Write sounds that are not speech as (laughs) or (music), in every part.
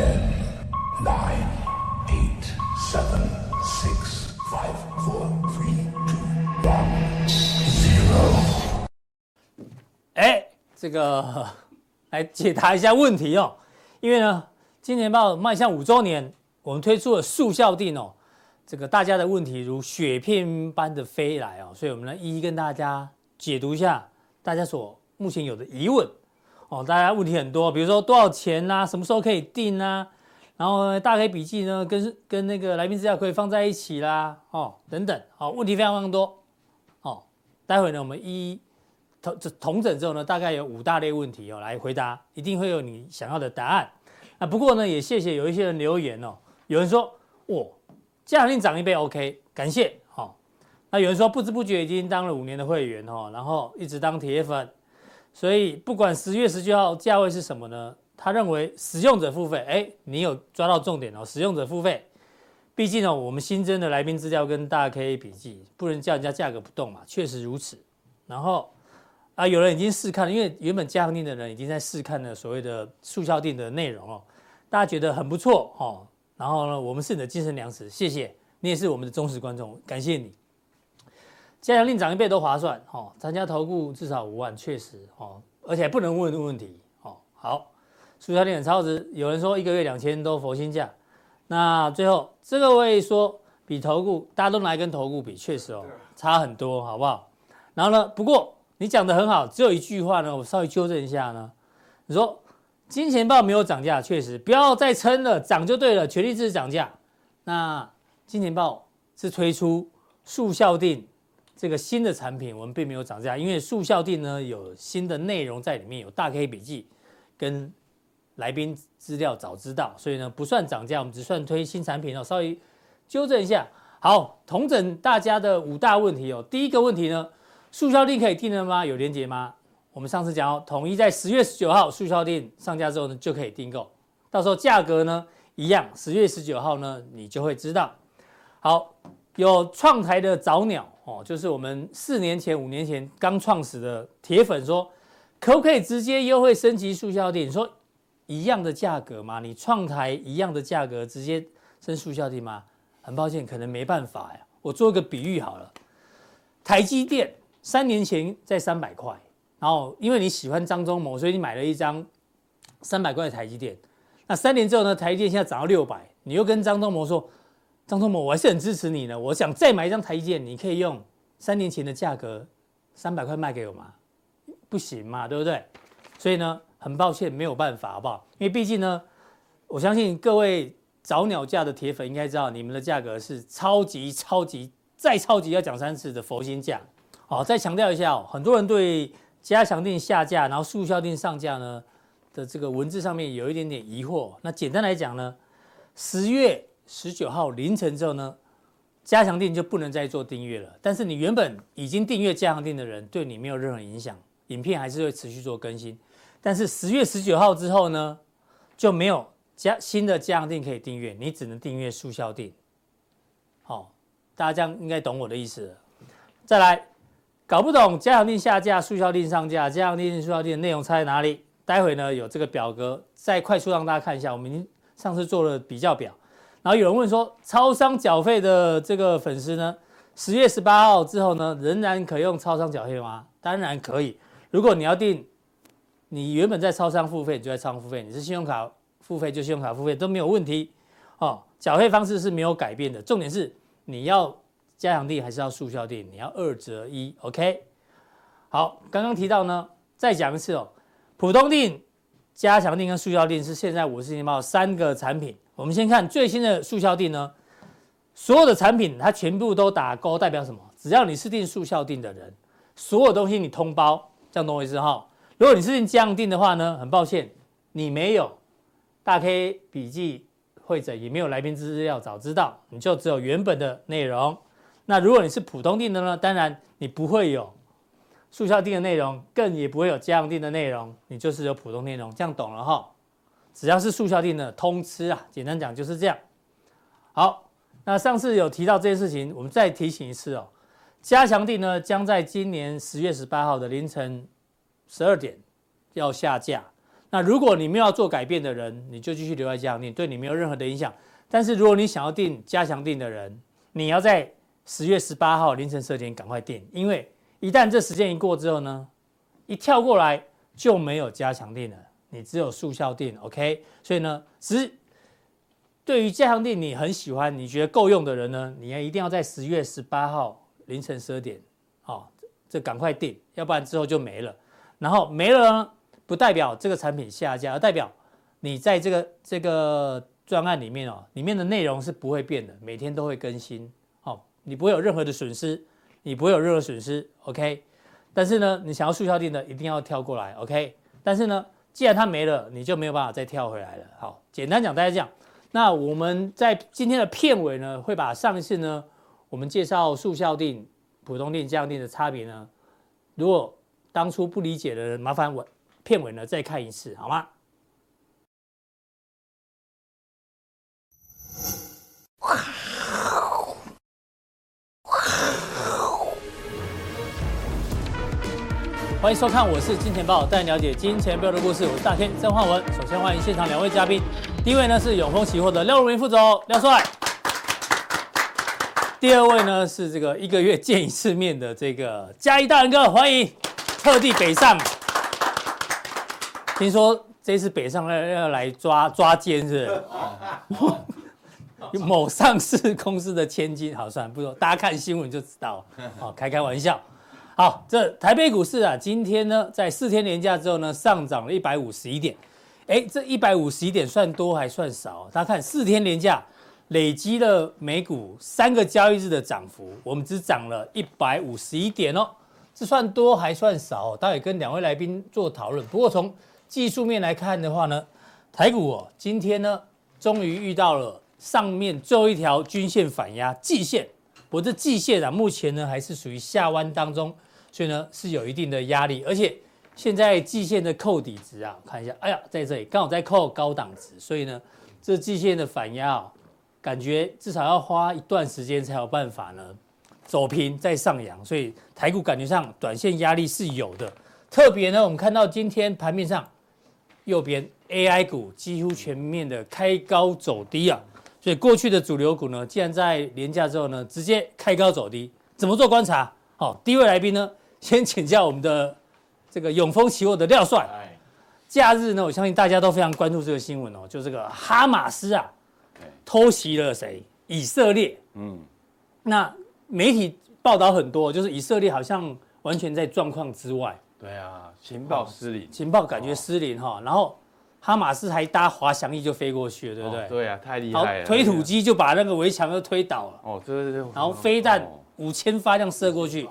Ten, nine, eight, seven, six, five, four, three, two, one, zero. 哎，这个 (laughs) 来解答一下问题哦。因为呢，今年报迈向五周年，我们推出了速效定哦。这个大家的问题如雪片般的飞来哦，所以我们来一一跟大家解读一下大家所目前有的疑问哦。大家问题很多，比如说多少钱呐、啊，什么时候可以订啊？然后大 K 笔记呢，跟跟那个来宾资料可以放在一起啦哦，等等，好，问题非常非常多哦。待会呢，我们一一统统整之后呢，大概有五大类问题哦来回答，一定会有你想要的答案。那不过呢，也谢谢有一些人留言哦，有人说我。加强錠涨一倍，OK，感谢。好、哦，那有人说不知不觉已经当了五年的会员哦，然后一直当铁粉，所以不管十月十九号价位是什么呢？他认为使用者付费，哎，你有抓到重点哦，使用者付费。毕竟呢，我们新增的来宾资料跟大 K 笔记不能叫人家价格不动嘛，确实如此。然后啊，有人已经试看了，因为原本加强錠的人已经在试看了所谓的速效定的内容哦，大家觉得很不错哦。然后呢，我们是你的精神粮食，谢谢你也是我们的忠实观众，感谢你。加强令涨一倍都划算哦，参加投顾至少五万，确实哦，而且不能问问题哦。好，速效錠很超值，有人说一个月两千都佛心价。那最后这个位说比投顾，大家都拿来跟投顾比，确实哦差很多，好不好？然后呢，不过你讲的很好，只有一句话呢，我稍微纠正一下呢，你说。金钱豹没有涨价，确实不要再撑了，涨就对了，全力支持涨价。那金钱豹是推出速效錠这个新的产品，我们并没有涨价，因为速效錠呢有新的内容在里面，有大 K 笔记跟来宾资料早知道，所以呢不算涨价，我们只算推新产品哦。稍微纠正一下，好，统整大家的五大问题哦。第一个问题呢，速效錠可以订了吗？有连结吗？我们上次讲哦，统一在十月十九号速效錠上架之后呢，就可以订购，到时候价格呢一样，十月十九号呢你就会知道。好，有创台的早鸟哦，就是我们四年前、五年前刚创始的铁粉说，可不可以直接优惠升级速效店？你说一样的价格吗？你创台一样的价格直接升速效店吗？很抱歉，可能没办法呀。我做一个比喻好了，台积电三年前在三百块。然后，因为你喜欢张忠谋，所以你买了一张三百块的台积电。那三年之后呢，台积电现在涨到六百，你又跟张忠谋说：“张忠谋，我还是很支持你的，我想再买一张台积电，你可以用三年前的价格三百块卖给我吗？不行嘛，对不对？所以呢，很抱歉，没有办法，好不好？因为毕竟呢，我相信各位早鸟价的铁粉应该知道，你们的价格是超级超级再超级要讲三次的佛心价。好，再强调一下哦，很多人对。加强錠下架，然后速效錠上架呢的这个文字上面有一点点疑惑。那简单来讲呢，十月十九号凌晨之后呢，加强定就不能再做订阅了。但是你原本已经订阅加强定的人，对你没有任何影响，影片还是会持续做更新。但是十月十九号之后呢，就没有加新的加强定可以订阅，你只能订阅速效定。好，大家这样应该懂我的意思了。再来。搞不懂加强定下架，速效定上架，加强錠、速效定的内容差在哪里？待会呢有这个表格，再快速让大家看一下。我们上次做了比较表，然后有人问说，超商缴费的这个粉丝呢，十月十八号之后呢，仍然可用超商缴费吗？当然可以。如果你要订，你原本在超商付费，你就在超商付费；你是信用卡付费，就信用卡付费都没有问题。哦，缴费方式是没有改变的，重点是你要。加强錠还是要速效錠？你要二择一，OK？好，刚刚提到呢，再讲一次哦。普通錠、加强錠跟速效錠是现在五十年报三个产品。我们先看最新的速效定呢，所有的产品它全部都打勾，代表什么？只要你是订速效定的人，所有东西你通包，这样懂我意思哈？如果你是订加强錠的话呢，很抱歉，你没有大 K 笔记会诊，也没有来宾资料早知道，你就只有原本的内容。那如果你是普通定的呢？当然你不会有速效定的内容，更也不会有加强錠的内容，你就是有普通内容，这样懂了哈？只要是速效定的通吃啊，简单讲就是这样。好，那上次有提到这件事情，我们再提醒一次哦。加强定呢，将在今年十月十八号的凌晨十二点要下架。那如果你没有做改变的人，你就继续留在加强錠，对你没有任何的影响。但是如果你想要订加强定的人，你要在十月十八号凌晨十二点赶快订，因为一旦这时间一过之后呢，一跳过来就没有加强定了，你只有速效定。OK，所以呢，十对于加强定你很喜欢，你觉得够用的人呢，你要一定要在十月十八号凌晨十二点，哦，这赶快订，要不然之后就没了。然后没了呢，不代表这个产品下架，而代表你在这个这个专案里面哦，里面的内容是不会变的，每天都会更新。哦，你不会有任何的损失，你不会有任何损失。OK，但是呢，你想要速效定的一定要跳过来。OK，但是呢，既然它没了，你就没有办法再跳回来了。好，简单讲，大家讲。那我们在今天的片尾呢，会把上一次呢，我们介绍速效定、普通定、加强錠的差别呢，如果当初不理解的人，麻烦我片尾呢再看一次，好吗？欢迎收看，我是金钱豹，带你了解金钱豹的故事。我是大天曾焕文。首先欢迎现场两位嘉宾，第一位呢是永丰期货的廖如明副总，廖帅。第二位呢是这个一个月见一次面的这个嘉义大人哥，欢迎，特地北上。听说这次北上要要来抓抓奸是不是？某上市公司的千金，好算了，不说，大家看新闻就知道。好，开开玩笑。好，这台北股市啊，今天呢，在四天连假之后呢，上涨了一百五十一点。哎，这一百五十一点算多还算少？大家看四天连假累积了美股三个交易日的涨幅，我们只涨了一百五十一点哦，这算多还算少？待会跟两位来宾做讨论。不过从技术面来看的话呢，台股哦，今天呢，终于遇到了上面最后一条均线反压季线，我这季线啊，目前呢还是属于下弯当中。所以呢，是有一定的压力，而且现在季线的扣底值啊，看一下，哎呀，在这里刚好在扣高档值，所以呢，这季线的反压啊，感觉至少要花一段时间才有办法呢走平再上扬，所以台股感觉上短线压力是有的。特别呢，我们看到今天盘面上右边 AI 股几乎全面的开高走低啊，所以过去的主流股呢，既然在连假之后呢，直接开高走低，怎么做观察？好，第一位来宾呢？先请教我们的这个永丰期货的廖帅。假日呢，我相信大家都非常关注这个新闻哦，就这个哈马斯啊，偷袭了谁？以色列。嗯，那媒体报道很多，就是以色列好像完全在状况之外。对啊，情报失灵，情报感觉失灵哈。然后哈马斯还搭滑翔翼就飞过去了，对不对？对啊，太厉害了。推土机就把那个围墙都推倒了。哦，对对对。然后飞弹五千发这样射过去。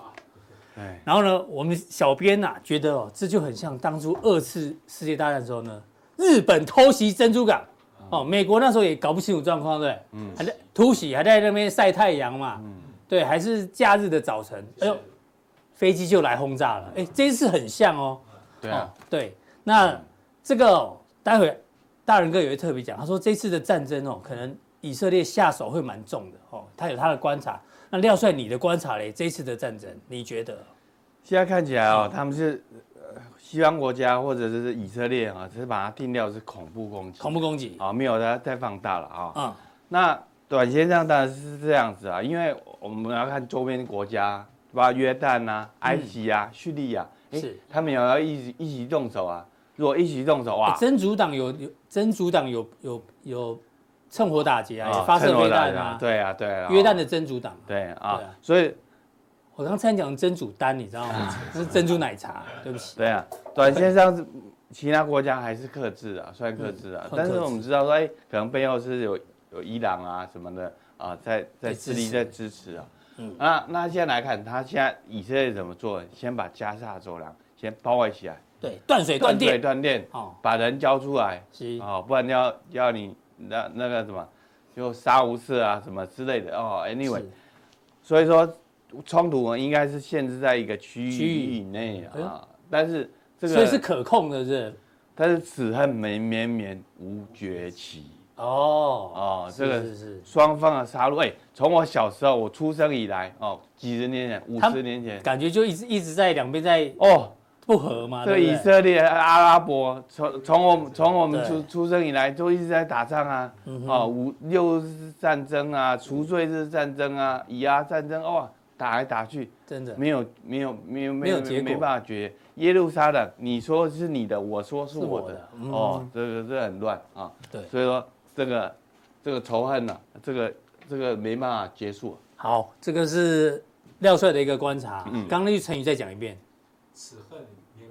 然后呢，我们小编呐觉得哦，这就很像当初二次世界大战的时候呢，日本偷袭珍珠港，哦，美国那时候也搞不清楚状况，对，嗯，还在突袭，还在那边晒太阳嘛，嗯，对，还是假日的早晨，哎呦，飞机就来轰炸了，哎，这一次很像哦，对啊，对，那这个待会大仁哥也会特别讲，他说这次的战争哦，可能以色列下手会蛮重的哦，他有他的观察。那廖帅，你的观察嘞？这次的战争，你觉得？现在看起来哦，他们是西方国家或者是以色列啊，只是把它定调是恐怖攻击。恐怖攻击啊，没有它再放大了啊。嗯。那短线上当然是这样子啊，因为我们要看周边国家，包括约旦啊、埃及啊、叙利亚，是他们也要一起一起动手啊。如果一起动手啊，真主党有有真主党有有有。趁火打劫啊，发射飞弹啊，对啊，对啊，约旦的真主党，对啊，所以，我刚才讲真主丹，你知道吗？这 (laughs) 是珍珠奶茶，对不起。对啊，短线上是其他国家还是克制啊，虽然克制啊，但是我们知道说，哎，可能背后是有有伊朗啊什么的啊，在在致力在支持啊。嗯，那那现在来看，他现在以色列怎么做？先把加萨走廊先包围起来，对，断水断电，断电，哦，把人交出来，哦，不然要要你。那那个什么，就杀无赦啊，什么之类的哦。Anyway，所以说冲突应该是限制在一个区域以内啊。但是这个所以是可控的，是。但是此恨绵绵绵无绝期。哦哦，这个是双方的杀戮。哎，从我小时候我出生以来哦，几十年前、五十年前，感觉就一直一直在两边在哦不和嘛。这个以色列、阿拉伯，从从我们从我们出出生以来，都一直在打仗啊，嗯哦，五六日战争啊，除罪日战争啊，以阿战争，哇，打来打去，真的没有没有没有没有结果没办法决。耶路撒冷，你说是你的，我说是我的，我的嗯哦，这个这很乱啊。对所以说这个这个仇恨呢、啊，这个这个没办法结束。好，这个是廖帅的一个观察。嗯刚刚那句成语再讲一遍，此恨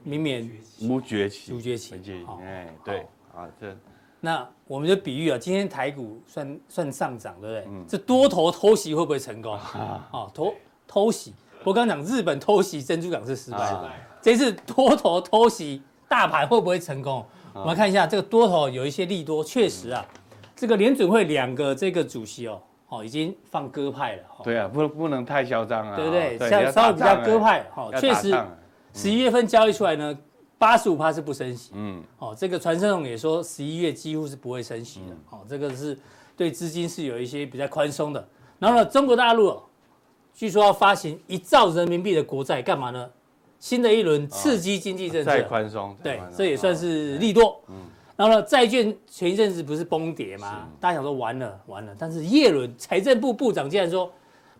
明年无崛起，无崛起哎，对啊，这那我们就比喻啊，今天台股算算上涨，对不对？嗯。这多头偷袭会不会成功？啊，哦，偷偷袭。我刚刚讲日本偷袭珍珠港是失败的，啊。这次多头偷袭大盘会不会成功？我们看一下这个多头有一些利多，确实啊，这个联准会两个这个主席哦，哦已经放鸽派了，哦。对啊，不不能太嚣张啊，对不对？要稍稍微比较鸽派，哦，确实十一月份交易出来呢，八十五趴是不升息，嗯，哦，这个传声筒也说十一月几乎是不会升息的，哦，这个是对资金是有一些比较宽松的。然后呢，中国大陆、哦、据说要发行一兆人民币的国债，干嘛呢？新的一轮刺激经济政策，再宽松，对，这也算是利多。然后呢，债券前一阵子不是崩跌吗？大家想说完了完了，但是叶伦财政部部长竟然说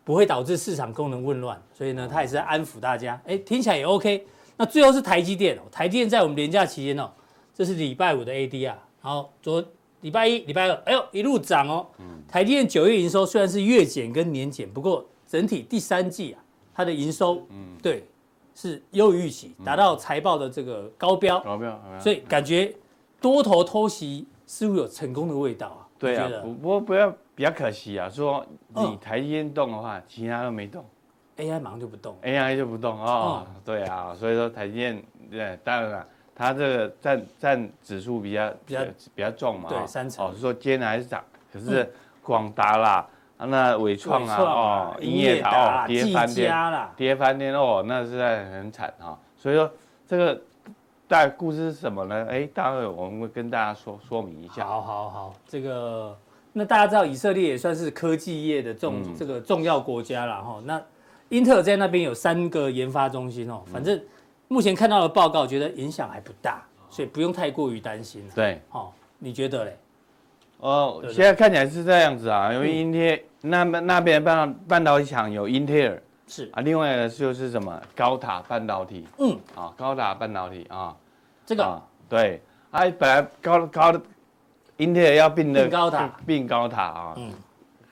不会导致市场功能混乱，所以呢，他也是在安抚大家。哎，听起来也 OK。那最后是台积电哦，台积电在我们连假期间哦，这是礼拜五的 AD 啊，然后昨礼拜一、礼拜二，哎呦一路涨哦。台积电九月营收虽然是月减跟年减，不过整体第三季啊，它的营收，嗯，对，是优于预期，达到财报的这个高标，高标，所以感觉多头偷袭似乎有成功的味道啊。对啊不过不要比较可惜啊，说你嗯台积电动的话，其他都没动 AI 马上就不动，，AI 就不动哦。对啊，所以说台积电，对，当然了，它这个占占指数比较比较比较重嘛，哦对三成哦，是说今天还是涨，可是广达啦，啊那伟创啊，哦，英业达哦，跌翻技天，跌翻天哦，那实在很惨哈。所以说这个大概故事是什么呢？哎，待会我们会跟大家说说明一下。好好好，这个那大家知道以色列也算是科技业的重、嗯。这个重要国家了哈。那英特尔在那边有三个研发中心哦，反正目前看到的报告觉得影响还不大，所以不用太过于担心。对，哦，你觉得嘞？哦，现在看起来是这样子啊，因为英特尔那边那边半导半导体厂有英特尔是。啊，另外的就是什么高塔半导体，嗯，啊，高塔半导体啊，这个、啊，对，啊，本来高高的英特尔要并的并高塔。并高塔啊，嗯。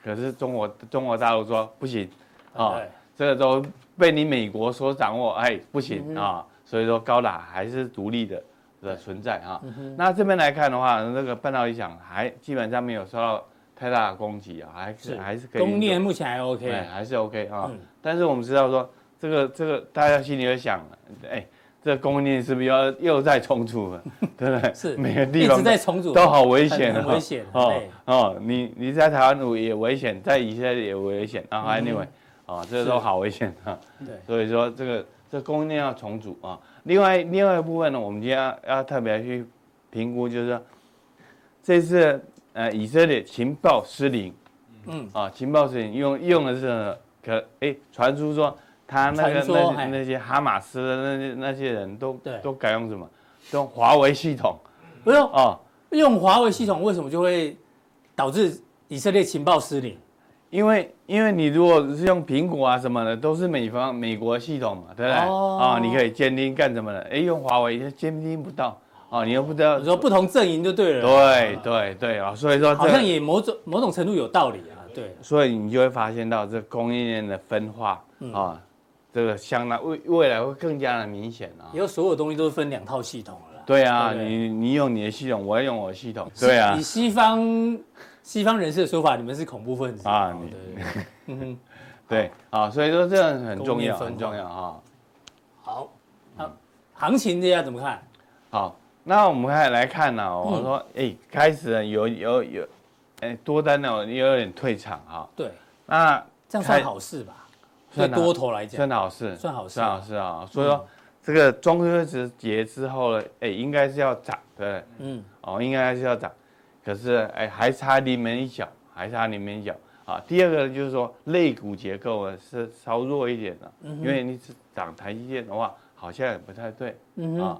可是中国中国大陆说不行。啊对，这个都被你美国所掌握，哎，不行嗯啊，所以说高塔还是独立的的存在啊。嗯那这边来看的话，那个半导体厂还基本上没有受到太大的攻击啊，还是。还是可以。供应链目前还，OK，还是 OK 啊。嗯。但是我们知道说，这个这个大家心里会想，哎，这供应链是不是要又在重组了？对不对？是每个地方在重组，都好危险哦，很很危险哦哦，你你在台湾也危险，在以色列也危险啊。Anyway，啊，这个都好危险啊。对，所以说这个这供应链要重组啊。另外另外一部分呢，我们今天要要特别去评估，就是说这次呃以色列情报失灵，嗯，啊，情报失灵用用的是呢可哎传出说他那个那那些哈马斯的那些那些人都都改用什么？都用华为系统不用哦，用华为系统，为什么就会导致以色列情报失灵？因为因为你如果是用苹果啊什么的，都是美方美国系统嘛，对不对？哦啊，你可以监听干什么的？哎，用华为监听不到哦，你又不知道你。说不同阵营就对了，对对对啊，所以说这好像也某种某种程度有道理啊，对，所以你就会发现到这供应链的分化嗯啊，这个相当未未来会更加的明显啊以。后所有东西都是分两套系统了啦。对啊，你你用你的系统，我要用我的系统。对啊以，西方西方人士的说法，你们是恐怖分子哦啊你对对对，(laughs) 嗯哼，对啊，所以说这样很重要，很重要啊。好，好，行情这样怎么看？好，那我们开始来看呢、嗯我说，哎，开始了有有有，哎，多单呢也有点退场哈。对，那这样算好事吧？对算多头来讲，算好事，算好事。算好事啊。所以说，这个中秋节节之后呢，哎，应该是要涨，对？嗯，哦，应该是要涨，可是哎，还差临门一脚，还差临门一脚。啊。第二个呢，就是说肋骨结构呢是稍弱一点的，因为你只涨台积电的话，好像也不太对，嗯啊，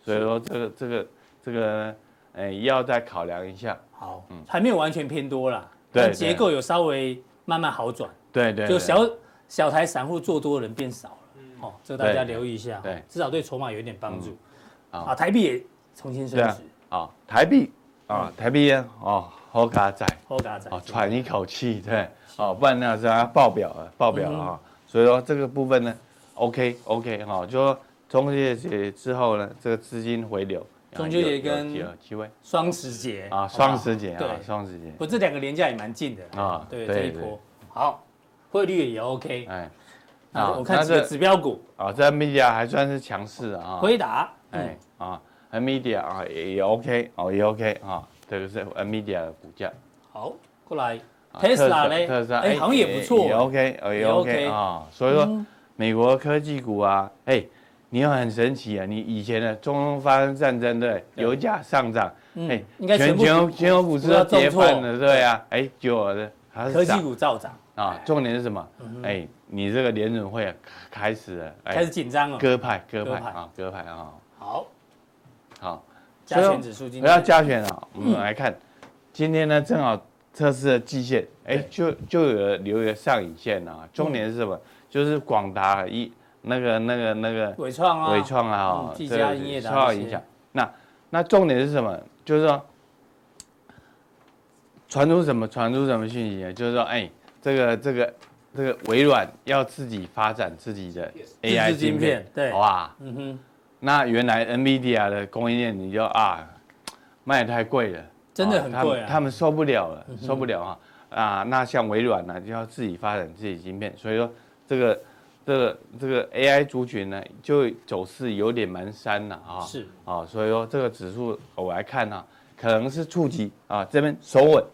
所以说这个这个这个，哎，要再考量一下。好，还没有完全偏多啦，对但结构有稍微慢慢好转，对对，就小小台散户做多的人变少了，哦，这个大家留意一下，对，至少对筹码有一点帮助。啊，啊，台币也重新升值，啊，台币啊，台币啊，哦，好嘎仔，好嘎仔，哦，喘一口气，对，哦，不然那是要爆表了，爆表了啊，所以说这个部分呢，OK OK 哈，就说中秋节之后呢，这个资金回流，中秋节跟机会，双十节啊，双十节啊，对，双十节，不，这两个连假也蛮近的。啊，对，这一波。好，汇率也 OK，哎，啊我看几个指标股。啊，这 media 还算是强势的啊，辉达，哎啊，media 啊也也 OK 哦也 OK 啊，这个是 media 的股价，好，过来。特斯拉嘞，特斯拉哎，好像也不错，也 OK，也 OK 啊。所以说，美国科技股啊，哎，你又很神奇啊。你以前的中东发生战争，对，油价上涨，哎，全球全球股市都跌翻了，对啊，哎，就的科技股照涨啊。重点是什么？哎，你这个联准会开始了，开始紧张了，鸽派，鸽派啊，鸽派啊。好，好，加权指数今天不要加权啊，我们来看，今天呢正好。测试了季线，哎，就就有留一个上影线啊。重点是什么？就是广达一那个那个那个伟创啊，伟创啊，技嘉营业的受到影响。那那重点是什么？就是说，传出什么？传出什么讯息啊？就是说，哎，这个这个这个微软要自己发展自己的 AI 晶片，对，好吧？嗯哼。那原来 NVIDIA 的供应链你就啊，卖得太贵了。真的很贵啊！他们受不了了，受不了啊！啊，那像微软呢，就要自己发展自己晶片，所以说这个这个这个 AI 族群呢，就走势有点蛮山了啊。是啊，所以说这个指数我来看呢，可能是触及啊这边守稳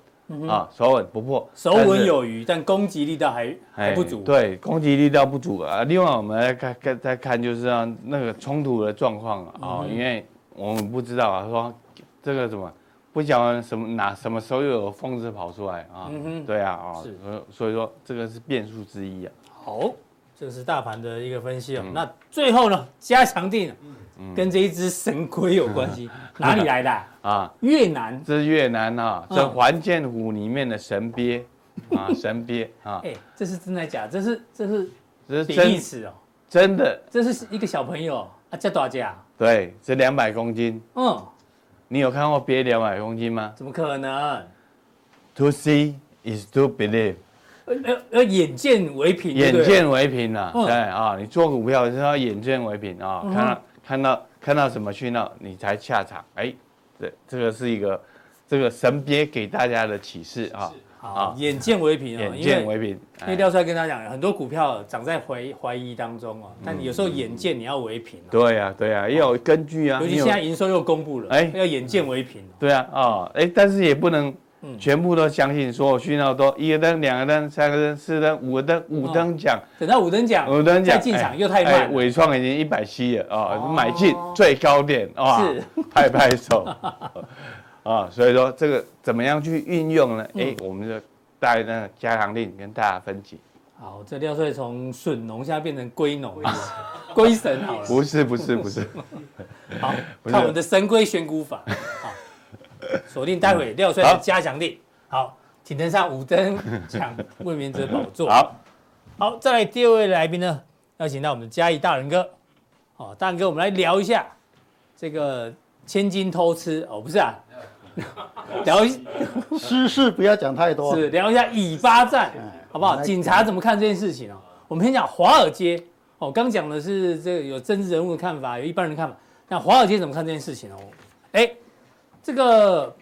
啊，守稳不破，守稳有余，但攻击力道还还不足。对，攻击力道不足啊。另外我们来看看再看就是让那个冲突的状况啊，因为我们不知道啊，说这个什么。不讲什么哪什么时候又有疯子跑出来啊？嗯，对啊啊，是，所以说这个是变数之一啊。好，这是大盘的一个分析啊。那最后呢，加强錠跟这一只神龟有关系，哪里来的 (laughs) 啊？越南，这是越南啊，这环剑湖里面的神鳖啊，(laughs) 神鳖啊。哎，这是真的假？这是这是这是比利时哦，真的，这是一个小朋友啊，这多少价？对，这两百公斤。嗯。你有看过鳖两百公斤吗？怎么可能？To see is to believe。呃呃眼见为凭。眼见为凭啊！对啊，你做股票是要眼见为凭啊，看到看到看到什么讯号你才下场。哎，这这个是一个这个神鳖给大家的启示啊。好，眼见为凭啊，眼见为凭。因为廖帅跟他讲，很多股票涨在怀怀疑当中啊，但有时候眼见你要为凭。对呀，对呀，要有根据啊。尤其现在营收又公布了，哎，要眼见为凭。对啊，啊，哎，但是也不能全部都相信，所有讯号都一个灯、两个灯、三个灯、四灯、五个灯、五灯奖。等到五灯奖，五灯奖再进场又太慢。纬创已经一百七了啊，买进最高点啊，是拍拍手。啊，(laughs) 所以说这个怎么样去运用呢？哎，我们就带那个加强令跟大家分解。好，这廖帅从笋农现在变成龟农了，(laughs) 龟神好了。不是不是不是。好，(laughs) 看我们的神龟选股法。好，锁定待会廖帅的加强錠。好，请登上五灯抢卫冕者宝座。好，好，再来第二位来宾呢，邀请到我们的嘉义大人哥。好，大仁哥，我们来聊一下这个千金偷吃哦，不是啊。(laughs) 聊一私事不要讲太多，是聊一下以巴战，好不好？警察怎么看这件事情哦？我们先讲华尔街哦，刚讲的是这个有政治人物的看法，有一般人的看法。那华尔街怎么看这件事情哦？哎，这个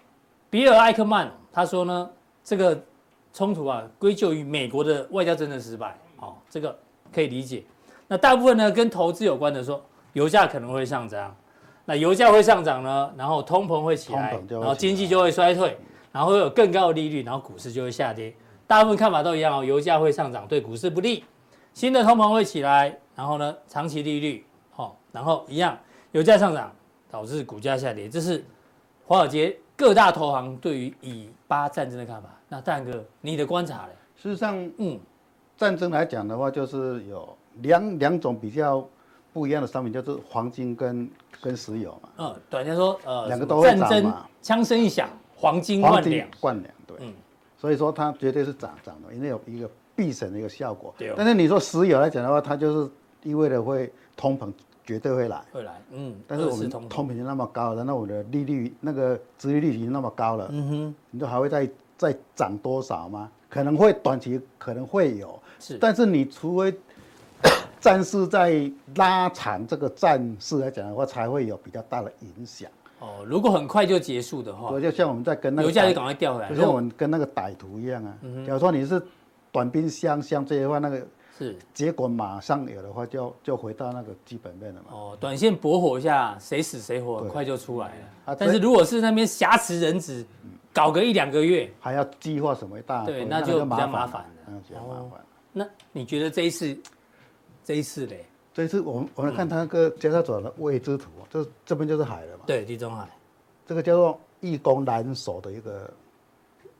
比尔艾克曼他说呢，这个冲突啊归咎于美国的外交政策失败，哦，这个可以理解。那大部分呢跟投资有关的说，油价可能会上涨。那油价会上涨呢，然后通膨会起来，然后经济就会衰退，然后会有更高的利率，然后股市就会下跌。大部分看法都一样哦，油价会上涨，对股市不利。新的通膨会起来，然后呢，长期利率，好，然后一样，油价上涨导致股价下跌。这是华尔街各大投行对于以巴战争的看法。那大哥，你的观察呢？事实上，嗯，战争来讲的话，就是有两两种比较。不一样的商品，就是黄金跟跟石油嘛。嗯，短线说呃，两个都会涨嘛。战争枪声一响，黄金万两，万两对。嗯，所以说它绝对是涨涨的，因为有一个避险的一个效果。对。但是你说石油来讲的话，它就是意味着会通膨。绝对会来，会来，嗯，但是我们通膨那么高了，那我的利率那个殖利率已经那么高了，嗯哼，你说还会再再涨多少吗？可能会短期可能会有，是，但是你除非 (coughs) 战事在拉长这个战事来讲的话，才会有比较大的影响。哦，如果很快就结束的话，就像我们在跟那个油价就赶快掉回来，就像我们跟那个歹徒一样啊。嗯、假如说你是短兵相向这些话，那个。是，结果马上有的话就，就就回到那个基本面了嘛。哦，短线搏火一下，谁死谁活，很快就出来了。啊、但是如果是那边挟持人质，搞个一两个月，还要计划什么一大，对，那就比较麻烦了。那比较麻烦。那你觉得这一次，这一次嘞？这一次我们我们看它那个交叉走的位置图，这这边就是海了嘛？对，地中海，这个叫做易攻难守的一个。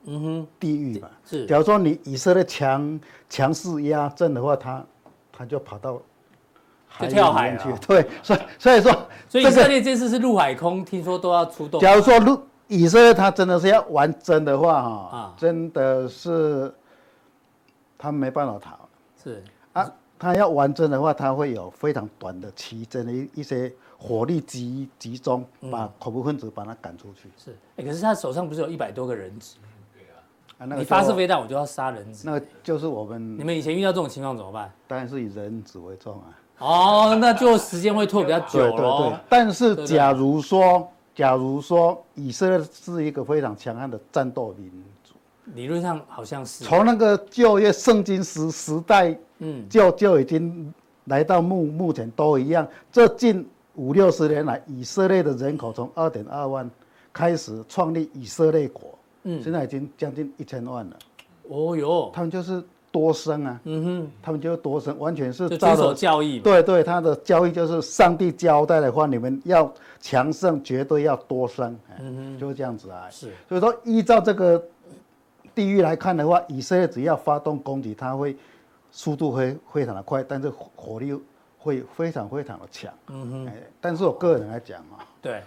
嗯哼，地域嘛，是。假如说你以色列强强势压阵的话，他他就跑到海跳海去。对，所以所以说，所以以色列这次是陆海空，听说都要出动。假如说陆以色列他真的是要玩真的话，哈，真的是他没办法逃。是啊，他要玩真的话，他会有非常短的期间的一一些。火力集集中，把恐怖分子把他赶出去。是，哎，可是他手上不是有一百多个人质？对啊，啊，那个你发射飞弹，我就要杀人质。那个就是我们。你们以前遇到这种情况怎么办？当然是以人质为重啊。哦，那就时间会拖比较久了。对对对。但是假如说，假如说以色列是一个非常强悍的战斗民族，理论上好像是。从那个旧约圣经时时代，嗯，就就已经来到目目前都一样，这近。五六十年来，以色列的人口从二点二万开始创立以色列国，嗯，现在已经将近一千万了。哦哟，他们就是多生啊，嗯哼，他们就是多生，完全是遵守教义。对对，他的教义就是上帝交代的话，你们要强盛，绝对要多生，嗯哼，就是这样子啊。是，所以说依照这个地域来看的话，以色列只要发动攻击，它会速度会非常的快，但是火力。会非常非常的强，嗯哼，但是我个人来讲啊，对，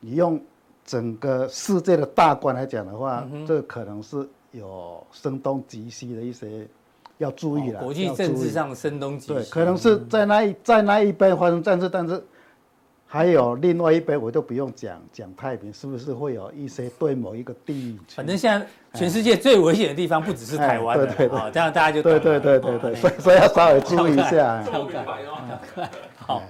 你用整个世界的大观来讲的话，嗯、这可能是有声东击西的一些要注意了。国际政治上声东击西，对，可能是在那一在那一边发生战事，但是。还有另外一边，我就不用讲讲太平，是不是会有一些对某一个地域？反正现在全世界最危险的地方不只是台湾，对对对，这样大家就对对对对对，所以所以要稍微注意一下。(laughs) 好，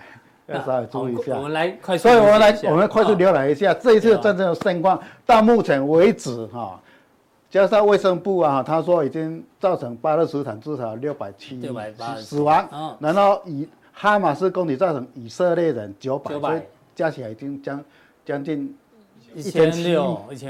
要稍微注意一下。我们来快速，所以我们来我们快速浏览一下这一次战争的盛况。到目前为止，哈，加上卫生部啊，他说已经造成巴勒斯坦至少六百七死亡，然后以。哈马斯攻击造成以色列人九百，所以加起来已经将将近一千七，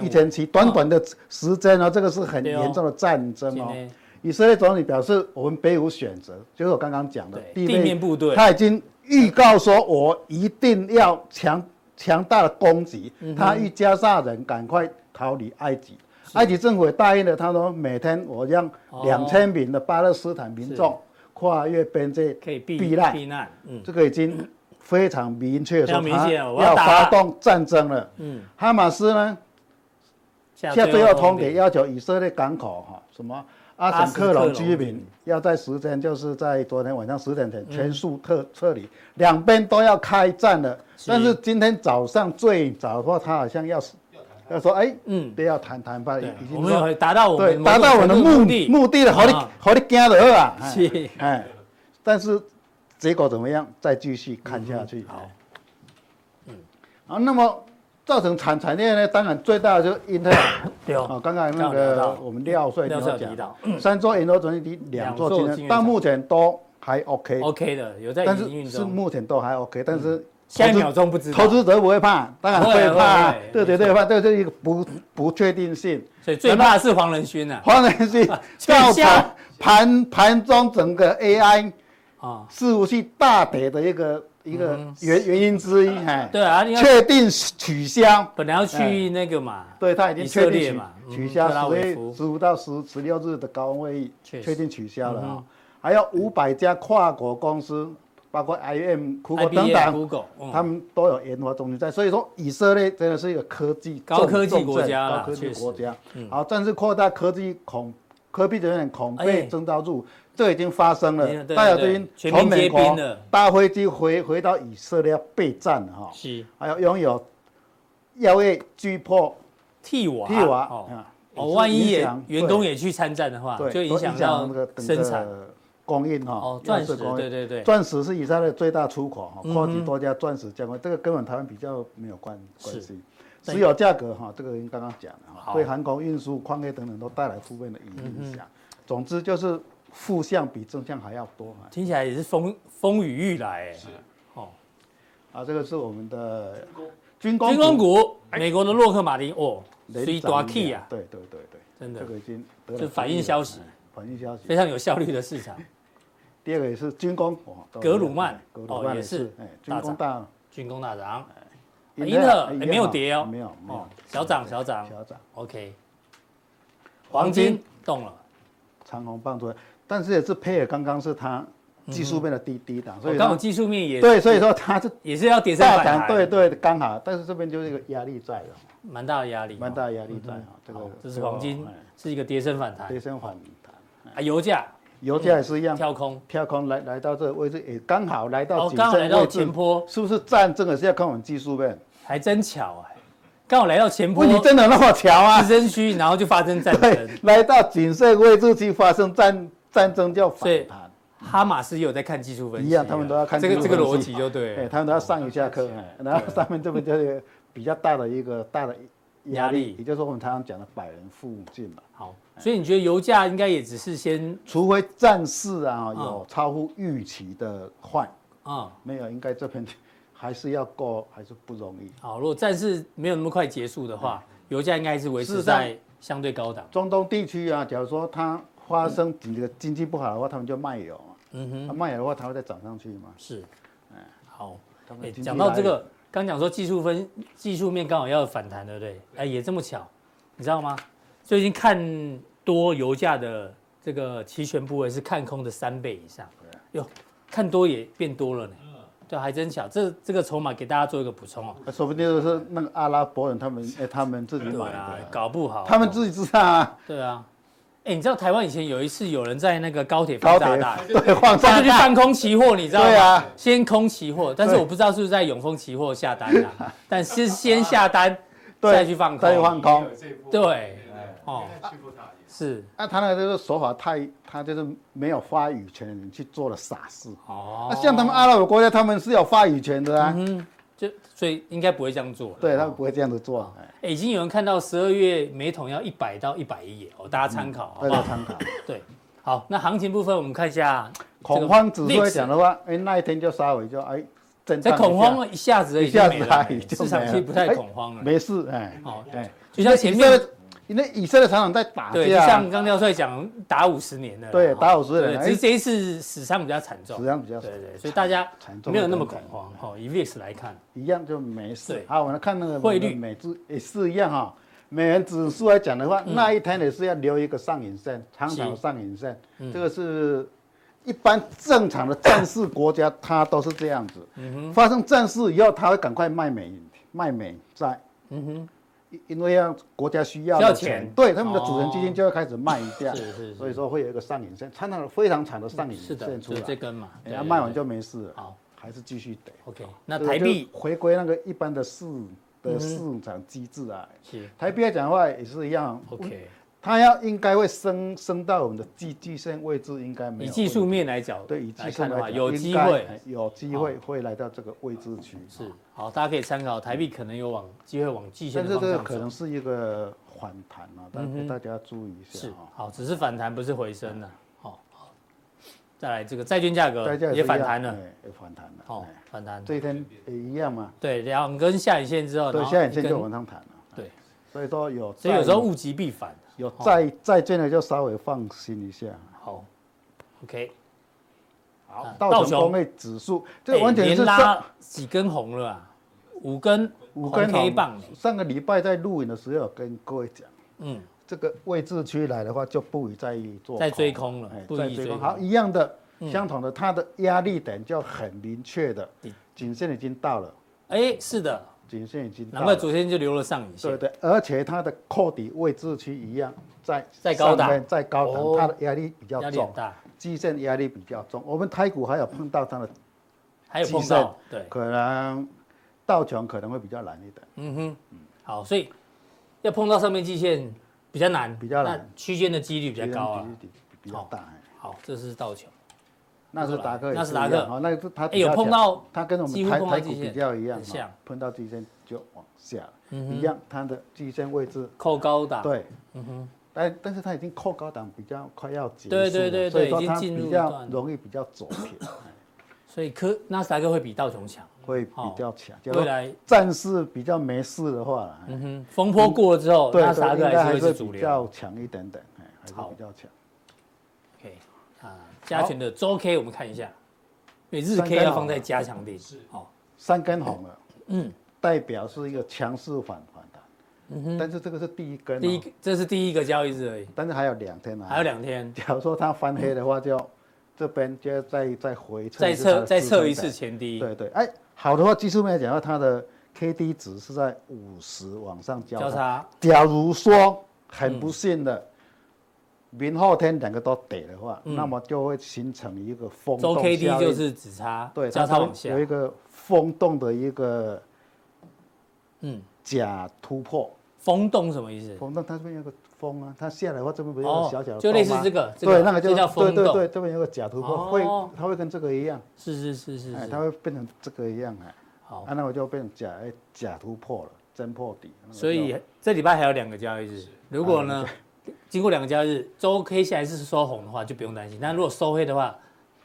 一千七，短短的时间呢，这个是很严重的战争哦。以色列总理表示，我们别无选择，就是我刚刚讲的地面部队，他已经预告说，我一定要强强大的攻击，他欲加沙人赶快逃离埃及，埃及政府也答应了，他说每天我让两千名的巴勒斯坦民众。跨越边界可以避难，避难，嗯，这个已经非常明确说他要发动战争了。嗯，哈马斯呢，下最后通牒。要求以色列港口哈，什么阿什克隆居民要在时间就是在昨天晚上十点前全数撤撤离，两边都要开战了。但是今天早上最早的话，他好像要。要说哎，嗯，不要谈谈判，已经达到我们达到我们的目的目的了，好你好的惊的啊，是哎，但是结果怎么样？再继续看下去。好，嗯，好，那么造成产产业呢？当然最大的就是英特尔，(coughs) 啊，刚刚那个我们廖帅就讲，三座研究中心的两座到目前都还 OK，OK 的有在营运中，是目前都还 OK，但是。下一秒钟不知道，投资者不会怕，当然会怕，对对对，怕，这是一个不不确定性。所以最怕的是黄仁勋啊，黄仁勋 (laughs) 造成盘盘中整个 AI 啊伺服器大跌的一个一个原原因之一。哎，对啊，确定取消，本来要去那个嘛，对他已经确定嘛，取消十月十五到十十六日的高温会议确定取消了啊，还有五百家跨国公司。包括 IBM、Google 等等他们都有研发中心在。所以说，以色列真的是一个科技高科技国家，高科技国家。好，但是扩大科技恐科技的人恐被征召入，这已经发生了。大家都已经从美国搭飞机回回到以色列备战了哈。是，还有拥有药业巨破替瓦替瓦哦，万一也员工也去参战的话，就影响到生产。供应哈，哦，钻石，对对对，钻石是以色列的最大出口哈，扩及多家钻石加工，这个根本台湾比较没有关关系。石油价格哈，这个刚刚讲了哈，对航空运输、矿业等等都带来负面的影响。总之就是负向比正向还要多。听起来也是风风雨欲来哎。是，哦，啊，这个是我们的军工军工股，美国的洛克马丁哦，雷达 key 啊，对对对对，真的，这个已经就反映消息，反映消息，非常有效率的市场。第二个也是军工，格鲁曼，哦也是，哎，军工大，军工大涨，英特也没有跌哦，没有，哦，小涨小涨。小涨，OK，黄金动了，长虹棒出来，但是也是配合刚刚是它技术面的低低档，所以刚好技术面也对，所以说它是也是要跌升反弹，对对，刚好，但是这边就是一个压力在了，蛮大的压力，蛮大的压力在哈，这个这是黄金是一个跌升反弹，跌升反弹，啊，油价。油价也是一样，跳空，跳空来来到这个位置，也刚好来到，哦，刚好来到前坡，是不是站正的是要看我们技术面？还真巧哎，刚好来到前坡，问题真的那么巧啊？支撑区，然后就发生战争，来到颈线位置去发生战战争叫反弹。哈马斯也有在看技术分析，一样，他们都要看这个这个逻辑就对，哎，他们都要上一下课，(laughs) 然后上面这边就是比较大的一个大的压力，也就是说我们常常讲的百人附近嘛。好。所以你觉得油价应该也只是先，除非战事啊有超乎预期的坏啊，没有，应该这边还是要过，还是不容易。好，如果战事没有那么快结束的话，油价应该是维持在相对高档。中东地区啊，假如说它发生这个经济不好的话，他们就卖油嘛。嗯哼，卖油的话，它会再涨上去嘛。是，哎，好，哎，讲到这个，刚讲说技术分技术面刚好要反弹，对不对？哎，也这么巧，你知道吗？最近看多油价的这个期权部位是看空的三倍以上，哟，看多也变多了呢，对，还真巧。这这个筹码给大家做一个补充哦，说不定是那个阿拉伯人他们哎他们自己买的，搞不好他们自己知道啊。对啊，哎，你知道台湾以前有一次有人在那个高铁放炸弹，(laughs) 对，放炸弹。去放空期货，你知道吗？对啊，先空期货，但是我不知道是不是在永丰期货下单啊，(laughs) 但是先下单再去放空，再去放空，对。哦，是，那他那个就是手法太，他就是没有话语权的人去做了傻事。哦，那像他们阿拉伯国家，他们是有话语权的啊，嗯，就所以应该不会这样做。对，他们不会这样子做。哎，已经有人看到十二月每桶要一百到一百亿，哦，大家参考，大家参考。(laughs) 对，好，那行情部分我们看一下，恐慌指数来讲的话，哎，那一天就稍微就哎，在恐慌了一下子，一下子市场其实不太恐慌了，没事，哎，哦，对，就像前面。因为以色列常常在打架，对，像刚廖帅讲，打五十年的，对，打五十年，只是这一次死伤比较惨重，死伤比较，对对，所以大家没有那么恐慌。哈，以 VIX 来看，一样就没事。好，我们看那个汇率，美指也是一样哈。美元指数来讲的话，那一天也是要留一个上影线，长长的上影线。这个是一般正常的战事国家，它都是这样子。发生战事以后，他会赶快卖美卖美债。嗯哼。因为要国家需要的钱，对他们的主人基金就要开始卖掉，是是，所以说会有一个上影线，看到了非常长的上影线出来，这根嘛，然后卖完就没事了，好，还是继续得。OK，那台币回归那个一般的市的市场机制啊，是。台币来讲的话也是一样，OK。它要应该会升升到我们的季季线位置，应该没有。以技术面来讲，对，以技术面来讲，有机会，有机会会来到这个位置区。是，好，大家可以参考，台币可能有往机会往季线的方向。但是这个可能是一个反弹啊，但是大家要注意一下。是，好，只是反弹，不是回升的。好，再来这个债券价格也反弹了，也反弹了。好，反弹。这一天也一样嘛。对，两根下影线之后，对，下影线就往上弹了。对，所以说有，所以有时候物极必反。有债债券的就稍微放心一下。好，OK，好，道琼工业指数这完全是拉几根红了啊，五根五根黑棒。上个礼拜在录影的时候有跟各位讲，嗯，这个位置区来的话就不宜再做再追空了，再追空。好，一样的，相同的，它的压力点就很明确的，颈线已经到了。哎，是的，颈线已经。难怪昨天就留了上影线。对对，而且它的扣底位置区一样，在在高档，在高档，它的压力比较重，基线压力比较重。我们台股还有碰到它的，还有碰到，对，可能道琼可能会比较难一点。嗯哼，好，所以要碰到上面基线比较难，比较难，区间的几率比较高啊，比较大。好，这是道琼。纳斯达克，纳斯达克，好，那个它有碰到，它跟我们台台股比较一样，像碰到季线就往下，一样，它的季线位置扣高档，对，嗯哼，但但是它已经扣高档，比较快要结束，对对对对，已经进入比较容易比较走平，(sniffs) 所以科纳斯达克会比道琼强，会比较强，未来暂时比较没事的话，嗯哼，风波过了之后，纳斯达克还是会比较强一点点，哎还是比较强。啊，加权的周 K 我们看一下，因为日 K 要放在加强点，是。好，三根红了，嗯，代表是一个强势反反弹，嗯哼，但是这个是第一根，第一这是第一个交易日而已，但是还有两天啊，还有两天，假如说它翻黑的话，就这边就要再再回测，再测再测一次前低，对对，哎，好的话，技术面来讲，它的 K D 值是在五十往上交叉，假如说很不幸的。明后天两个都跌的话，那么就会形成一个风动。周 K D 就是指差，对，交叉往下有一个风动的一个，嗯，假突破。风洞什么意思？风洞它这边有个风啊，它下来的话这边不是有个小小的，就类似这个，对，那个就叫风洞。对对对，这边有个假突破，会它会跟这个一样。是是是是，它会变成这个一样哎。好，那我就变成假哎假突破了，真破底。所以这礼拜还有两个交易日，如果呢？经过两个交易日，周 K 线还是收红的话，就不用担心。但如果收黑的话，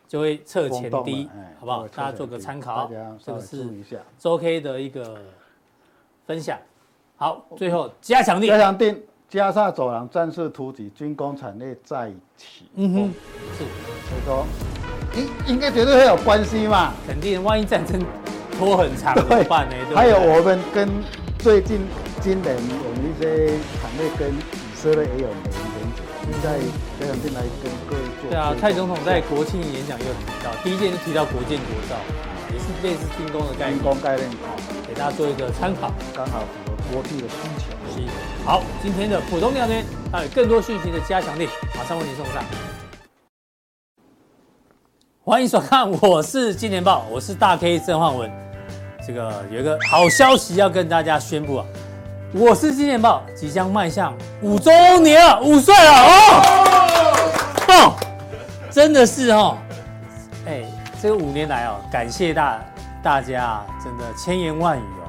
就会测前低，好不好？大家做个参考。这个是周 K 的一个分享。好，最后加强定，加强定，加沙走廊战事突起，军工产业再起。嗯哼，是。所以说，应应该绝对会有关系嘛？肯定，万一战争拖很长怎么办呢？还有我们跟最近今年我们一些产业跟。这类也有美元原则，你在加强錠来跟各位做。对啊，蔡总统在国庆演讲又提到，第一件就提到国建国造，也是类似军工的概念。军工概念，给大家做一个参考，刚好符合国际的需求。是。好，今天的普通聊天还有更多讯息的加强力，马上为您送上。欢迎收看，我是金钱爆，我是大 K 郑焕文。这个有一个好消息要跟大家宣布啊。我是金钱豹，即将迈向五周年了，五岁了哦，哦，真的是哦，哎，这五年来哦，感谢大大家，真的千言万语哦。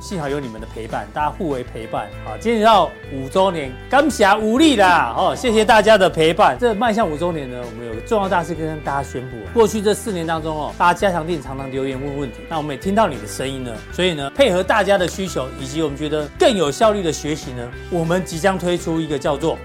幸好有你们的陪伴，大家互为陪伴啊！今天到五周年，感谢五力啦！哦，谢谢大家的陪伴。这迈向五周年呢，我们有个重要大事跟大家宣布。过去这四年当中哦，大家加强店常常留言问问题，那我们也听到你的声音呢，所以呢，配合大家的需求，以及我们觉得更有效率的学习呢，我们即将推出一个叫做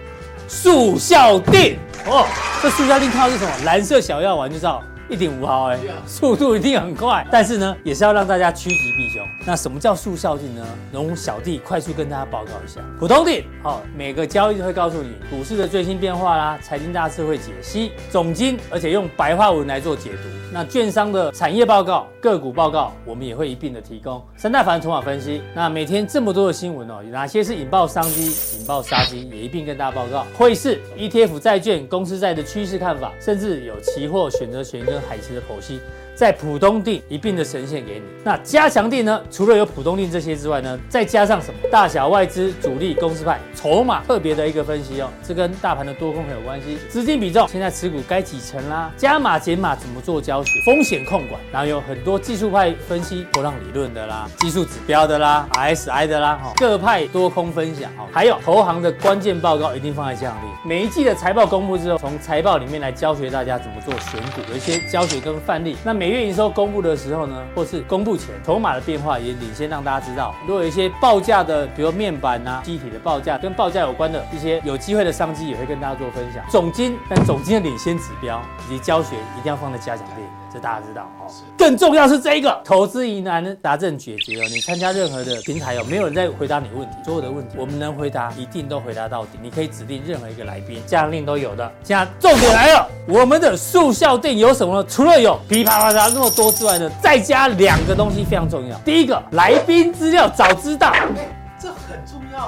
速效定哦。这速效定靠的是什么？蓝色小药丸就知道。一点五毫哎，速度一定很快，但是呢，也是要让大家趋吉避凶。那什么叫速效性呢？容小弟快速跟大家报告一下。普通点，好，每个交易都会告诉你股市的最新变化啦，财经大事会解析总经，而且用白话文来做解读。那券商的产业报告、个股报告，我们也会一并的提供。三大法人筹码分析，那每天这么多的新闻哦，有哪些是引爆商机、引爆杀机，也一并跟大家报告。汇市、ETF、债券、公司债的趋势看法，甚至有期货、选择权跟海期的剖析。在浦东地一并的呈现给你。那加强地呢？除了有浦东地这些之外呢，再加上什么？大小外资、主力、公司派、筹码特别的一个分析哦。这跟大盘的多空很有关系。资金比重，现在持股该几成啦？加码减码怎么做教学？风险控管，然后有很多技术派分析、波浪理论的啦，技术指标的啦，RSI 的啦，各派多空分享哦。还有投行的关键报告一定放在加强錠。每一季的财报公布之后，从财报里面来教学大家怎么做选股，有一些教学跟范例。那每每月营收公布的时候呢，或是公布前，筹码的变化也领先让大家知道。如果有一些报价的，比如面板啊、机体的报价，跟报价有关的一些有机会的商机，也会跟大家做分享。总金，但总金的领先指标以及教学一定要放在加强錠。这大家知道哦。更重要是这一个投资疑难答正解决了。你参加任何的平台哦，没有人在回答你问题，所有的问题我们能回答一定都回答到底。你可以指定任何一个来宾，奖励都有的。现在重点来了，我们的速效定有什么呢？除了有噼啪啪啪那么多之外呢，再加两个东西非常重要。第一个，来宾资料早知道。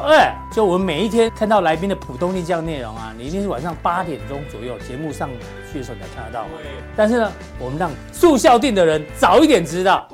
这很重要。对，就我们每一天看到来宾的普通力这样内容啊，你一定是晚上八点钟左右节目上去的时候你才看得到。对。但是呢，我们让速效定的人早一点知道。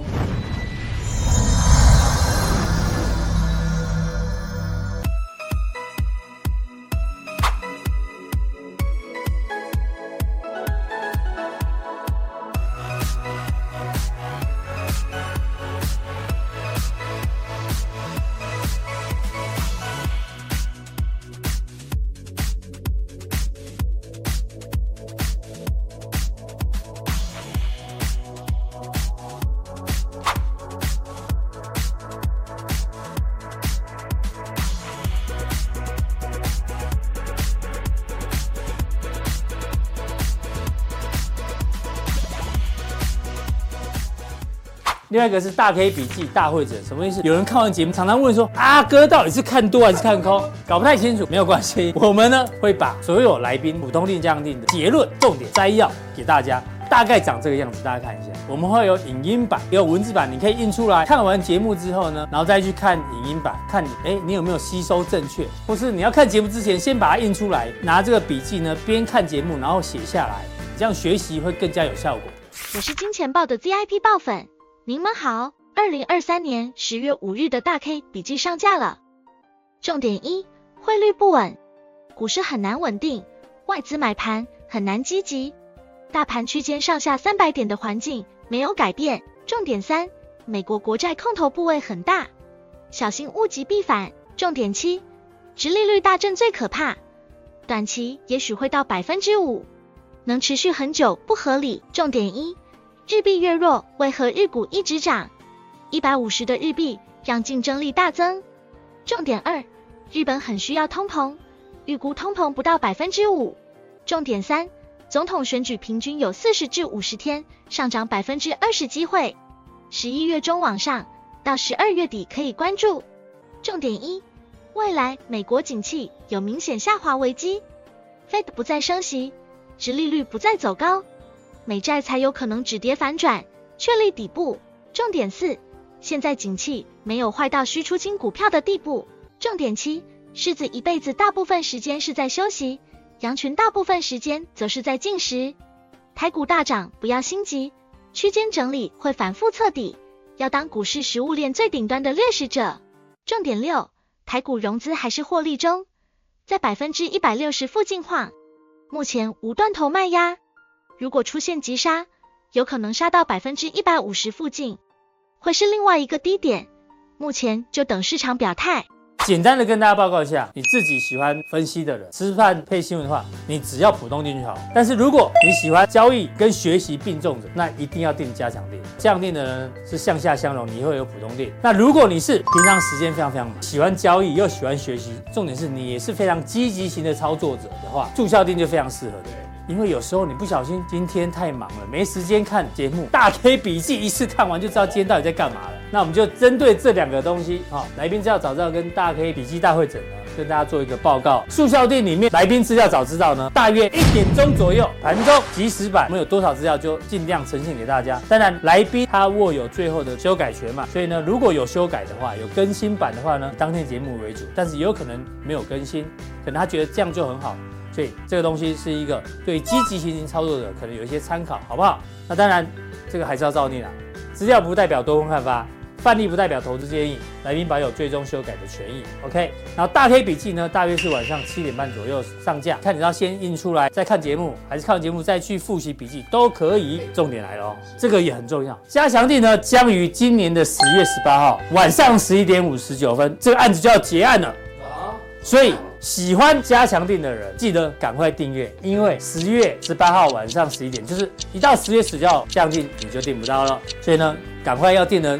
外一个是大 K 笔记大会者，什么意思？有人看完节目，常常问说：阿哥到底是看多还是看空？搞不太清楚，没有关系，我们呢会把所有来宾普通錠、降錠的结论、重点摘要给大家，大概长这个样子，大家看一下。我们会有影音版，也有文字版，你可以印出来。看完节目之后呢，然后再去看影音版，看你哎你有没有吸收正确，或是你要看节目之前先把它印出来，拿这个笔记呢边看节目，然后写下来，这样学习会更加有效果。我是金钱豹的 VIP 爆粉。您们好，二零二三年十月五日的大 K 笔记上架了。重点一，汇率不稳，股市很难稳定，外资买盘很难积极，大盘区间上下三百点的环境没有改变。重点三，美国国债空头部位很大，小心物极必反。重点七，殖利率大震最可怕，短期也许会到百分之五，能持续很久不合理。重点一。日币越弱，为何日股一直涨？一百五十的日币让竞争力大增。重点二，日本很需要通膨，预估通膨不到百分之五。重点三，总统选举平均有四十至五十天上涨百分之二十机会，十一月中往上到十二月底可以关注。重点一，未来美国景气有明显下滑危机，Fed 不再升息，殖利率不再走高。美债才有可能止跌反转，确立底部。重点四，现在景气没有坏到需出清股票的地步。重点七，狮子一辈子大部分时间是在休息，羊群大部分时间则是在进食。台股大涨不要心急，区间整理会反复测底，要当股市食物链最顶端的掠食者。重点六，台股融资还是获利中，在百分之一百六十附近晃，目前无断头卖压。如果出现急杀，有可能杀到百分之一百五十附近，会是另外一个低点。目前就等市场表态。简单的跟大家报告一下，你自己喜欢分析的人，吃饭配新闻的话，你只要普通錠就好。但是如果你喜欢交易跟学习并重的，那一定要定加强錠。加强錠的人是向下相容，你会有普通定。那如果你是平常时间非常非常忙，喜欢交易又喜欢学习，重点是你也是非常积极型的操作者的话，住校定就非常适合的。因为有时候你不小心今天太忙了，没时间看节目，大 K 笔记一次看完就知道今天到底在干嘛了。那我们就针对这两个东西，好，来宾资料早知道跟大 K 笔记大会诊呢，跟大家做一个报告。速效店里面来宾资料早知道呢，大约一点钟左右盘中即时版，我们有多少资料就尽量呈现给大家。当然，来宾他握有最后的修改权嘛，所以呢，如果有修改的话，有更新版的话呢，当天节目为主，但是也有可能没有更新，可能他觉得这样就很好。所以这个东西是一个对积极型操作者可能有一些参考，好不好？那当然，这个还是要照念啊。资料不代表多空看法，范例不代表投资建议，来宾保有最终修改的权益。OK，然后大 K 笔记呢，大约是晚上七点半左右上架，看你要先印出来再看节目，还是看完节目再去复习笔记都可以。重点来了哦，这个也很重要。加强地呢，将于今年的十月十八号晚上十一点五十九分，这个案子就要结案了啊，所以。喜欢加强錠的人，记得赶快订阅，因为十月十八号晚上十一点，就是一到十月十九号降定你就订不到了。所以呢，赶快要订的，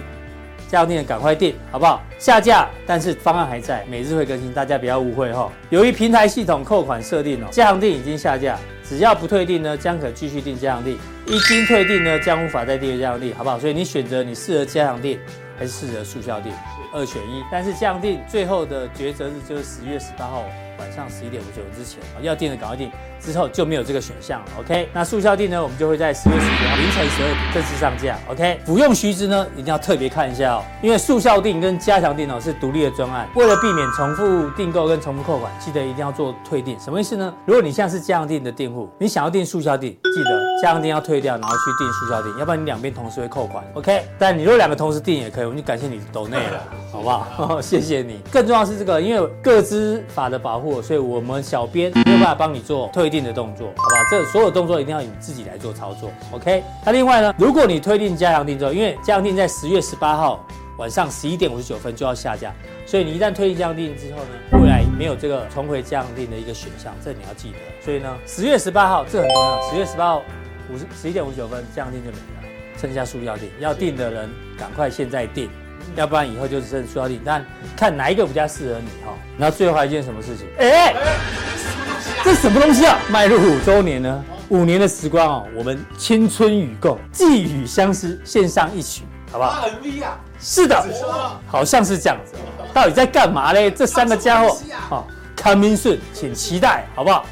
加强錠的赶快订，好不好？下架，但是方案还在，每日会更新，大家不要误会哈。由于平台系统扣款设定哦，加强錠已经下架，只要不退订呢，将可继续订加强錠；一经退订呢，将无法再订加强錠，好不好？所以你选择你适合加强錠还是适合速效錠，二选一。但是这样定最后的抉择日就是十月十八号。晚上十一点五十九之前要订的赶快订，之后就没有这个选项了。OK，那速效订呢？我们就会在十月十九号凌晨十二点正式上架。OK，服用须知呢，一定要特别看一下哦，因为速效錠跟加强錠哦是独立的专案，为了避免重复订购跟重复扣款，记得一定要做退订。什么意思呢？如果你现在是加强錠的订户，你想要订速效錠，记得加强錠要退掉，然后去订速效錠，要不然你两边同时会扣款。OK，但你如果两个同时订也可以，我们就感谢你抖内了，好不好？哦，(laughs) 谢谢你。更重要是这个，因为个资法的保护。所以，我们小编没有办法帮你做退订的动作，好不好？这所有动作一定要你自己来做操作，OK？那另外呢，如果你退订加强錠之后，因为加强订在十月十八号晚上十一点五十九分就要下架，所以你一旦退订加强订之后呢，未来没有这个重回加强订的一个选项，这你要记得。所以呢，十月十八号这很重要，十月十八号五十十一点五十九分加强订就没了，剩下速效錠，要订的人赶快现在订。要不然以后就只剩速效錠，但看哪一个比较适合你哈。然后最后还有一件什么事情？哎，这什么东西啊？迈入五周年呢，五年的时光哦，我们青春与共，寄语相思，献上一曲，好不好？MV 啊？是的，好像是这样子。到底在干嘛嘞？这三个家伙，好，coming soon，请期待，好不好？